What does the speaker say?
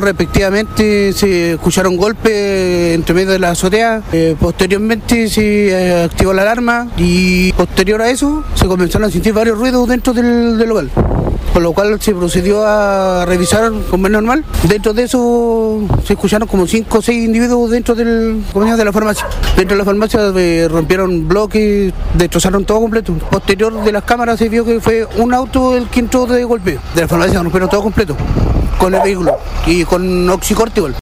Respectivamente se escucharon golpes entre medio de la azotea, eh, posteriormente se eh, activó la alarma y posterior a eso se comenzaron a sentir varios ruidos dentro del, del local. Por lo cual se procedió a revisar como es normal. Dentro de eso se escucharon como cinco o seis individuos dentro del de la farmacia. Dentro de la farmacia eh, rompieron bloques, destrozaron todo completo. Posterior de las cámaras se vio que fue un auto el que entró de golpe. De la farmacia rompieron todo completo con el vehículo y con oxicórtico.